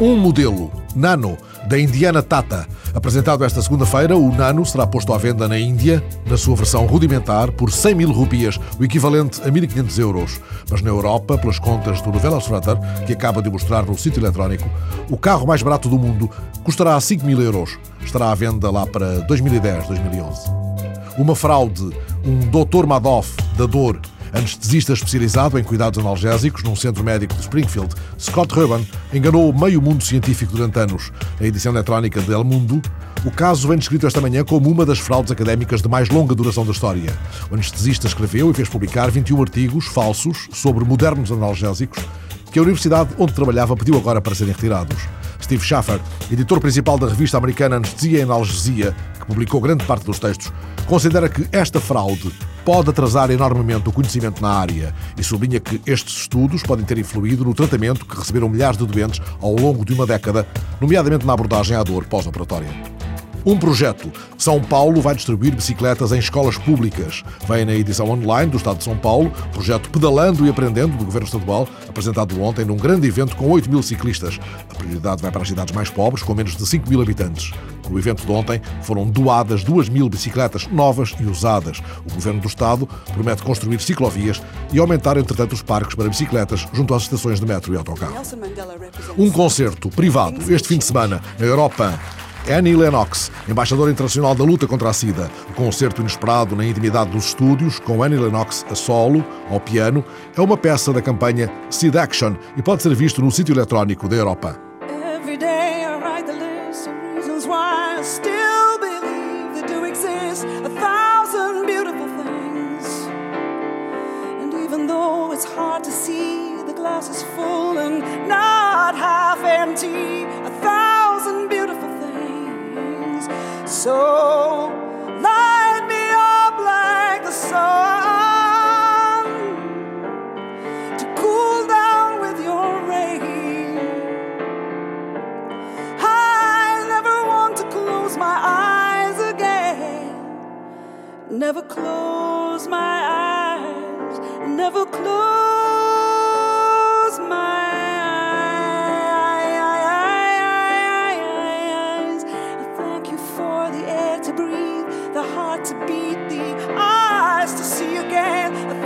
Um modelo, Nano, da Indiana Tata. Apresentado esta segunda-feira, o Nano será posto à venda na Índia, na sua versão rudimentar, por 100 mil rupias, o equivalente a 1.500 euros. Mas na Europa, pelas contas do Novelas Frater, que acaba de mostrar no sítio eletrónico, o carro mais barato do mundo custará 5 mil euros. Estará à venda lá para 2010, 2011. Uma fraude, um Dr. Madoff da dor Anestesista especializado em cuidados analgésicos num centro médico de Springfield, Scott Rubin enganou meio mundo científico durante anos. A edição eletrónica de El Mundo, o caso vem descrito esta manhã como uma das fraudes académicas de mais longa duração da história. O anestesista escreveu e fez publicar 21 artigos falsos sobre modernos analgésicos que a universidade onde trabalhava pediu agora para serem retirados. Steve Schaffer, editor principal da revista americana Anestesia e Analgesia, que publicou grande parte dos textos, considera que esta fraude pode atrasar enormemente o conhecimento na área e sublinha que estes estudos podem ter influído no tratamento que receberam milhares de doentes ao longo de uma década, nomeadamente na abordagem à dor pós-operatória. Um projeto. São Paulo vai distribuir bicicletas em escolas públicas. Vem na edição online do Estado de São Paulo, projeto Pedalando e Aprendendo do Governo Estadual, apresentado ontem num grande evento com 8 mil ciclistas. A prioridade vai para as cidades mais pobres, com menos de 5 mil habitantes. No evento de ontem foram doadas 2 mil bicicletas novas e usadas. O Governo do Estado promete construir ciclovias e aumentar, entretanto, os parques para bicicletas junto às estações de metro e autocarro. Um concerto privado este fim de semana na Europa Annie Lennox, embaixadora internacional da luta contra a SIDA. O concerto inesperado na intimidade dos estúdios, com Annie Lennox a solo, ao piano, é uma peça da campanha SIDA Action e pode ser visto no sítio eletrónico da Europa. glass is full so light me up like the sun to cool down with your rain. I never want to close my eyes again. Never close my eyes. Never close. to beat, the eyes to see again.